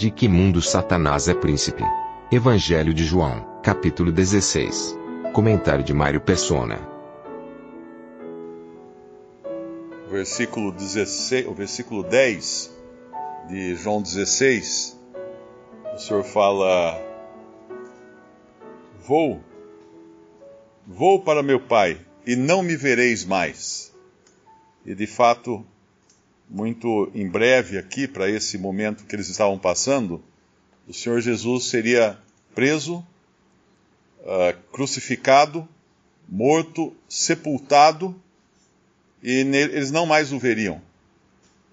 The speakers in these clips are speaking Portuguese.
De que mundo Satanás é príncipe? Evangelho de João, capítulo 16. Comentário de Mário Persona. Versículo 16, o versículo 10 de João 16, o Senhor fala: Vou, vou para meu Pai, e não me vereis mais. E de fato, muito em breve aqui, para esse momento que eles estavam passando, o Senhor Jesus seria preso, uh, crucificado, morto, sepultado, e eles não mais o veriam,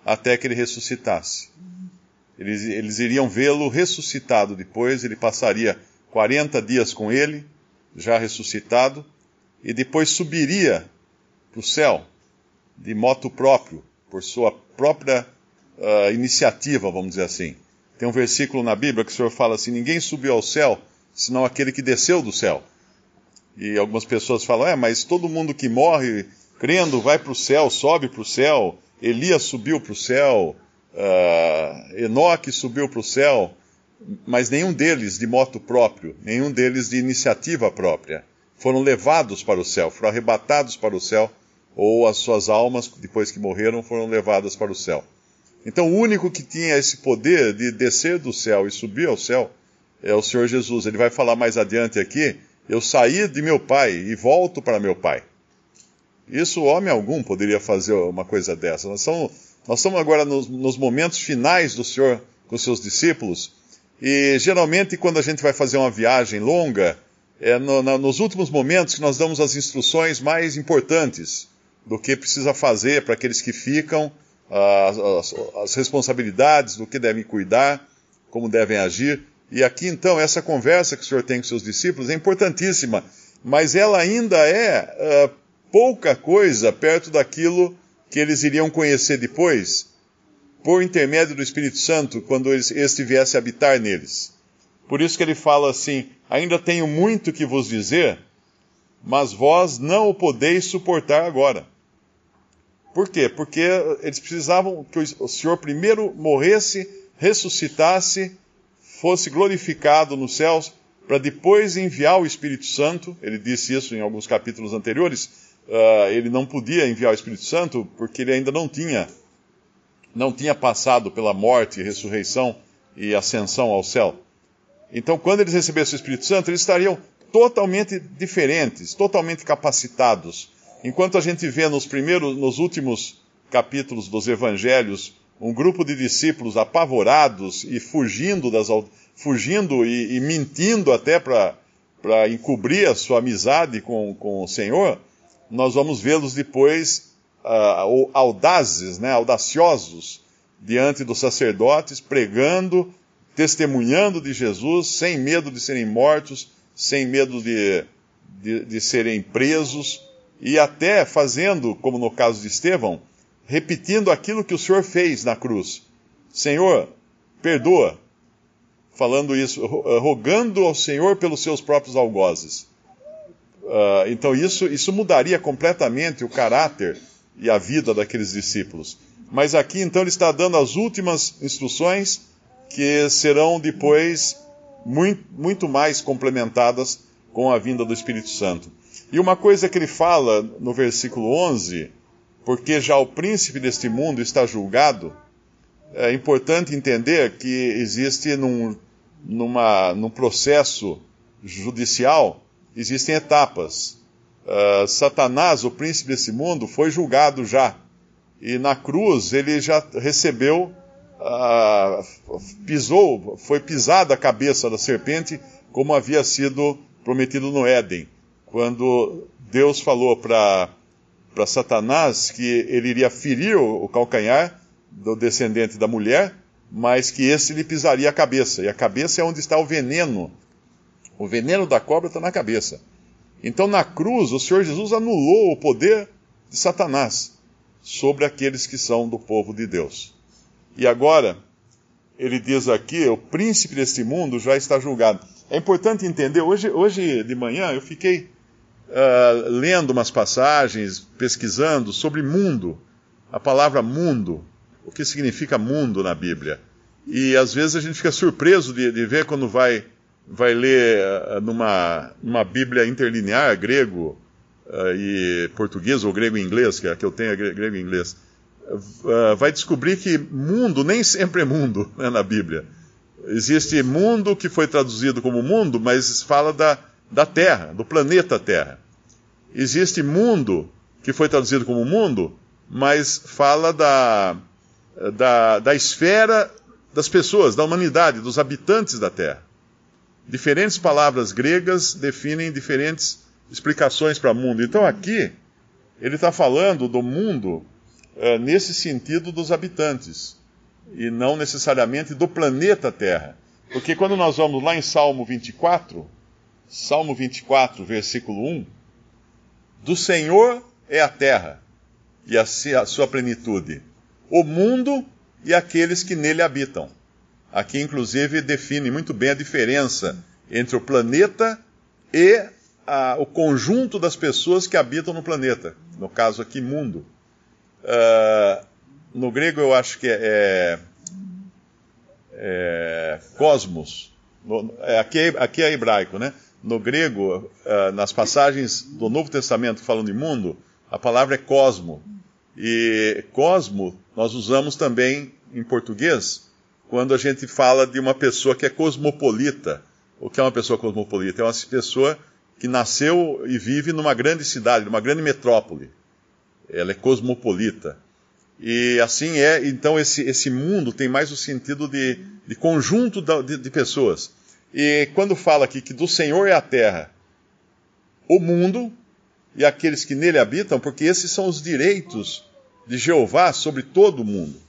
até que ele ressuscitasse. Eles, eles iriam vê-lo ressuscitado depois, ele passaria 40 dias com ele, já ressuscitado, e depois subiria para o céu de moto próprio, por sua própria uh, iniciativa, vamos dizer assim. Tem um versículo na Bíblia que o Senhor fala assim: ninguém subiu ao céu senão aquele que desceu do céu. E algumas pessoas falam: é, mas todo mundo que morre crendo vai para o céu, sobe para o céu. Elias subiu para o céu, uh, Enoque subiu para o céu, mas nenhum deles de moto próprio, nenhum deles de iniciativa própria. Foram levados para o céu, foram arrebatados para o céu, ou as suas almas, depois que morreram, foram levadas para o céu. Então, o único que tinha esse poder de descer do céu e subir ao céu é o Senhor Jesus. Ele vai falar mais adiante aqui: Eu saí de meu Pai e volto para meu Pai. Isso, homem algum poderia fazer uma coisa dessa. Nós estamos, nós estamos agora nos, nos momentos finais do Senhor com seus discípulos, e geralmente, quando a gente vai fazer uma viagem longa, é no, na, nos últimos momentos que nós damos as instruções mais importantes do que precisa fazer para aqueles que ficam, as, as, as responsabilidades do que devem cuidar, como devem agir. E aqui então, essa conversa que o Senhor tem com seus discípulos é importantíssima, mas ela ainda é uh, pouca coisa perto daquilo que eles iriam conhecer depois, por intermédio do Espírito Santo, quando este viesse habitar neles. Por isso que ele fala assim: Ainda tenho muito que vos dizer, mas vós não o podeis suportar agora. Por quê? Porque eles precisavam que o Senhor primeiro morresse, ressuscitasse, fosse glorificado nos céus, para depois enviar o Espírito Santo. Ele disse isso em alguns capítulos anteriores. Uh, ele não podia enviar o Espírito Santo porque ele ainda não tinha não tinha passado pela morte, ressurreição e ascensão ao céu. Então, quando eles recebessem o Espírito Santo, eles estariam totalmente diferentes, totalmente capacitados. Enquanto a gente vê nos primeiros, nos últimos capítulos dos Evangelhos, um grupo de discípulos apavorados e fugindo das fugindo e, e mentindo até para encobrir a sua amizade com, com o Senhor, nós vamos vê-los depois uh, audazes, né, audaciosos, diante dos sacerdotes, pregando, testemunhando de Jesus, sem medo de serem mortos, sem medo de, de, de serem presos, e até fazendo, como no caso de Estevão, repetindo aquilo que o Senhor fez na cruz. Senhor, perdoa. Falando isso, rogando ao Senhor pelos seus próprios algozes. Uh, então isso, isso mudaria completamente o caráter e a vida daqueles discípulos. Mas aqui então ele está dando as últimas instruções que serão depois muito, muito mais complementadas com a vinda do Espírito Santo. E uma coisa que ele fala no versículo 11, porque já o príncipe deste mundo está julgado, é importante entender que existe num, numa, num processo judicial existem etapas. Uh, Satanás, o príncipe desse mundo, foi julgado já. E na cruz ele já recebeu, uh, pisou, foi pisada a cabeça da serpente, como havia sido prometido no Éden, quando Deus falou para Satanás que ele iria ferir o, o calcanhar do descendente da mulher, mas que esse lhe pisaria a cabeça. E a cabeça é onde está o veneno. O veneno da cobra está na cabeça. Então, na cruz, o Senhor Jesus anulou o poder de Satanás sobre aqueles que são do povo de Deus. E agora, ele diz aqui: o príncipe deste mundo já está julgado. É importante entender, hoje, hoje de manhã eu fiquei uh, lendo umas passagens, pesquisando sobre mundo, a palavra mundo, o que significa mundo na Bíblia. E às vezes a gente fica surpreso de, de ver quando vai, vai ler uh, numa, numa Bíblia interlinear, grego uh, e português, ou grego e inglês, que, é, que eu tenho é grego e inglês, vai descobrir que mundo nem sempre é mundo né, na Bíblia. Existe mundo que foi traduzido como mundo, mas fala da, da Terra, do planeta Terra. Existe mundo, que foi traduzido como mundo, mas fala da, da, da esfera das pessoas, da humanidade, dos habitantes da Terra. Diferentes palavras gregas definem diferentes explicações para mundo. Então aqui, ele está falando do mundo uh, nesse sentido dos habitantes, e não necessariamente do planeta Terra. Porque quando nós vamos lá em Salmo 24, Salmo 24, versículo 1: Do Senhor é a terra e a sua plenitude, o mundo e aqueles que nele habitam. Aqui, inclusive, define muito bem a diferença entre o planeta e a, o conjunto das pessoas que habitam no planeta. No caso aqui, mundo. Uh, no grego, eu acho que é, é, é cosmos. No, é, aqui, é, aqui é hebraico, né? no grego, uh, nas passagens do Novo Testamento falando de mundo, a palavra é cosmo. E cosmo nós usamos também em português quando a gente fala de uma pessoa que é cosmopolita. O que é uma pessoa cosmopolita? É uma pessoa que nasceu e vive numa grande cidade, numa grande metrópole. Ela é cosmopolita. E assim é, então esse, esse mundo tem mais o sentido de, de conjunto de, de pessoas. E quando fala aqui que do Senhor é a terra, o mundo e aqueles que nele habitam, porque esses são os direitos de Jeová sobre todo o mundo.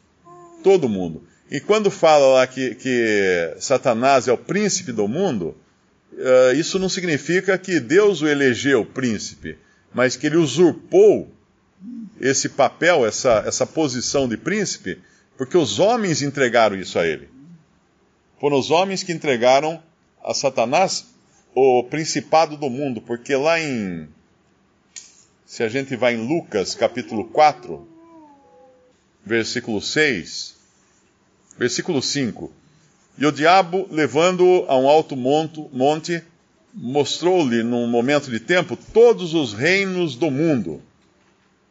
Todo mundo. E quando fala lá que, que Satanás é o príncipe do mundo, uh, isso não significa que Deus o elegeu príncipe, mas que ele usurpou esse papel, essa, essa posição de príncipe, porque os homens entregaram isso a ele. Foram os homens que entregaram a Satanás o principado do mundo, porque lá em. Se a gente vai em Lucas capítulo 4, versículo 6, versículo 5. E o diabo, levando-o a um alto monte, mostrou-lhe, num momento de tempo, todos os reinos do mundo.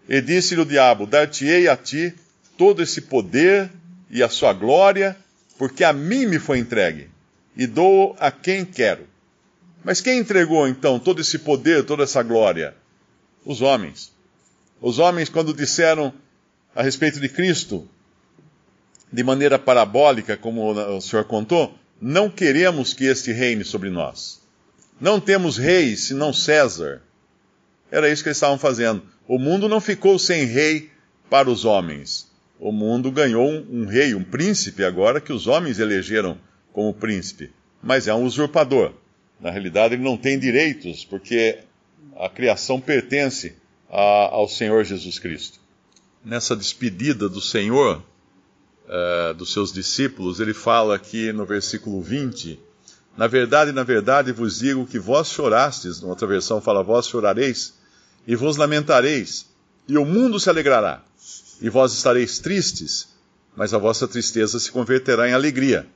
E disse-lhe o diabo: Dar-te-ei a ti todo esse poder e a sua glória, porque a mim me foi entregue e dou a quem quero. Mas quem entregou então todo esse poder, toda essa glória? Os homens. Os homens, quando disseram a respeito de Cristo, de maneira parabólica, como o Senhor contou, não queremos que este reine sobre nós. Não temos rei senão César. Era isso que eles estavam fazendo. O mundo não ficou sem rei para os homens. O mundo ganhou um, um rei, um príncipe agora que os homens elegeram como príncipe, mas é um usurpador. Na realidade, ele não tem direitos, porque a criação pertence a, ao Senhor Jesus Cristo. Nessa despedida do Senhor, uh, dos seus discípulos, ele fala aqui no versículo 20: Na verdade, na verdade vos digo que vós chorastes, na outra versão fala, vós chorareis, e vos lamentareis, e o mundo se alegrará, e vós estareis tristes, mas a vossa tristeza se converterá em alegria.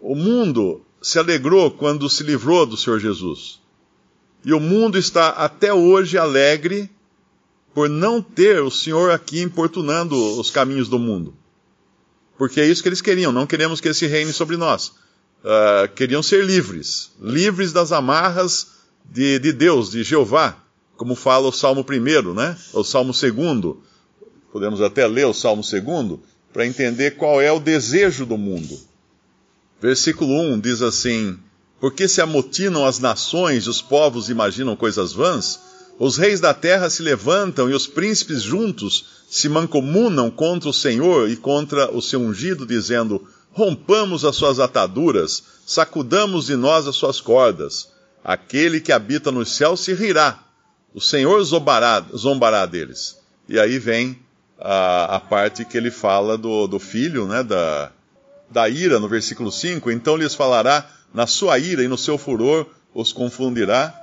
O mundo se alegrou quando se livrou do Senhor Jesus. E o mundo está até hoje alegre por não ter o Senhor aqui importunando os caminhos do mundo. Porque é isso que eles queriam, não queremos que esse reine sobre nós. Uh, queriam ser livres, livres das amarras de, de Deus, de Jeová, como fala o Salmo 1, né? O Salmo 2. Podemos até ler o Salmo 2 para entender qual é o desejo do mundo. Versículo 1 diz assim: Porque se amotinam as nações, os povos imaginam coisas vãs, Os reis da terra se levantam e os príncipes juntos se mancomunam contra o Senhor e contra o seu ungido, dizendo: Rompamos as suas ataduras, sacudamos de nós as suas cordas. Aquele que habita nos céus se rirá, o Senhor zombará, zombará deles. E aí vem a, a parte que ele fala do, do filho, né, da, da ira, no versículo 5. Então lhes falará na sua ira e no seu furor os confundirá.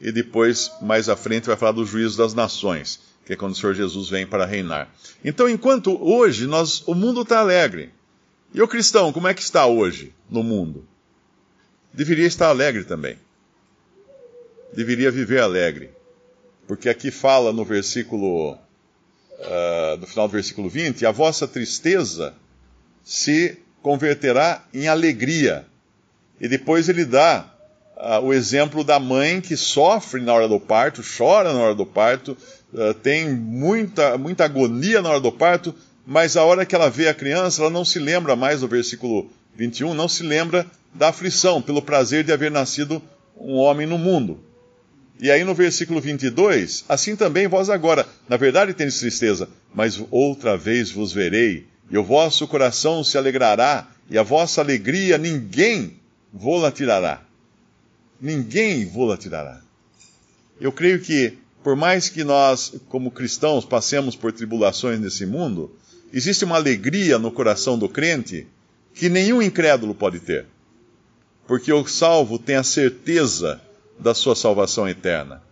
E depois, mais à frente, vai falar do juízo das nações, que é quando o Senhor Jesus vem para reinar. Então, enquanto hoje nós, o mundo está alegre. E o cristão, como é que está hoje no mundo? Deveria estar alegre também. Deveria viver alegre. Porque aqui fala no versículo, uh, no final do versículo 20, a vossa tristeza se converterá em alegria. E depois ele dá uh, o exemplo da mãe que sofre na hora do parto, chora na hora do parto, uh, tem muita, muita agonia na hora do parto, mas a hora que ela vê a criança, ela não se lembra mais do versículo 21, não se lembra da aflição pelo prazer de haver nascido um homem no mundo. E aí no versículo 22, assim também vós agora, na verdade tendes tristeza, mas outra vez vos verei, e o vosso coração se alegrará, e a vossa alegria ninguém vô-la tirará. Ninguém vô-la tirará. Eu creio que, por mais que nós, como cristãos, passemos por tribulações nesse mundo, existe uma alegria no coração do crente que nenhum incrédulo pode ter. Porque o salvo tem a certeza da sua salvação eterna,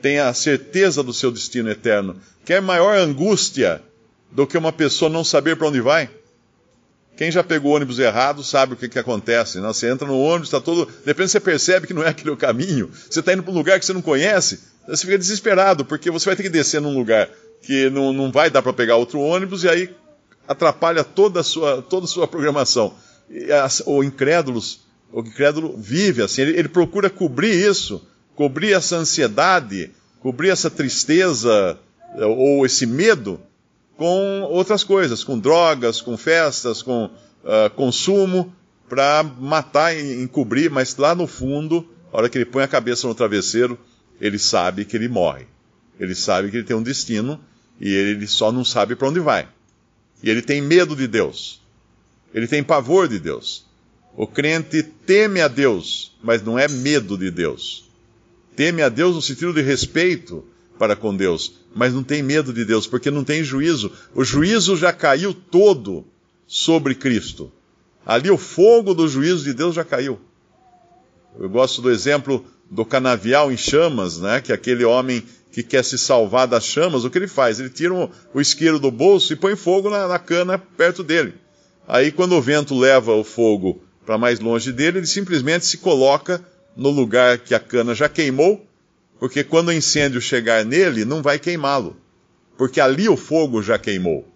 tem a certeza do seu destino eterno. Quer maior angústia do que uma pessoa não saber para onde vai. Quem já pegou o ônibus errado sabe o que, que acontece. Né? Você entra no ônibus, está todo. De repente você percebe que não é aquele o caminho. Você está indo para um lugar que você não conhece. Você fica desesperado, porque você vai ter que descer num lugar que não, não vai dar para pegar outro ônibus e aí atrapalha toda a sua, toda a sua programação. As, o incrédulo, o incrédulo vive assim, ele, ele procura cobrir isso, cobrir essa ansiedade, cobrir essa tristeza ou esse medo com outras coisas, com drogas, com festas, com uh, consumo, para matar e encobrir, mas lá no fundo, a hora que ele põe a cabeça no travesseiro, ele sabe que ele morre. Ele sabe que ele tem um destino e ele só não sabe para onde vai. E ele tem medo de Deus. Ele tem pavor de Deus. O crente teme a Deus, mas não é medo de Deus. Teme a Deus no sentido de respeito para com Deus, mas não tem medo de Deus, porque não tem juízo. O juízo já caiu todo sobre Cristo. Ali o fogo do juízo de Deus já caiu. Eu gosto do exemplo do canavial em chamas, né? Que é aquele homem que quer se salvar das chamas, o que ele faz? Ele tira o isqueiro do bolso e põe fogo na, na cana perto dele. Aí, quando o vento leva o fogo para mais longe dele, ele simplesmente se coloca no lugar que a cana já queimou porque quando o incêndio chegar nele, não vai queimá-lo, porque ali o fogo já queimou.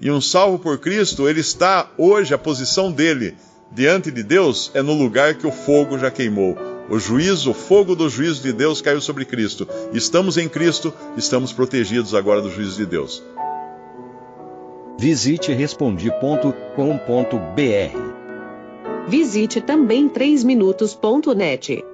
E um salvo por Cristo, ele está hoje, a posição dele diante de Deus é no lugar que o fogo já queimou. O juízo, o fogo do juízo de Deus caiu sobre Cristo. Estamos em Cristo, estamos protegidos agora do juízo de Deus. Visite respondi.com.br. Visite também 3minutos.net.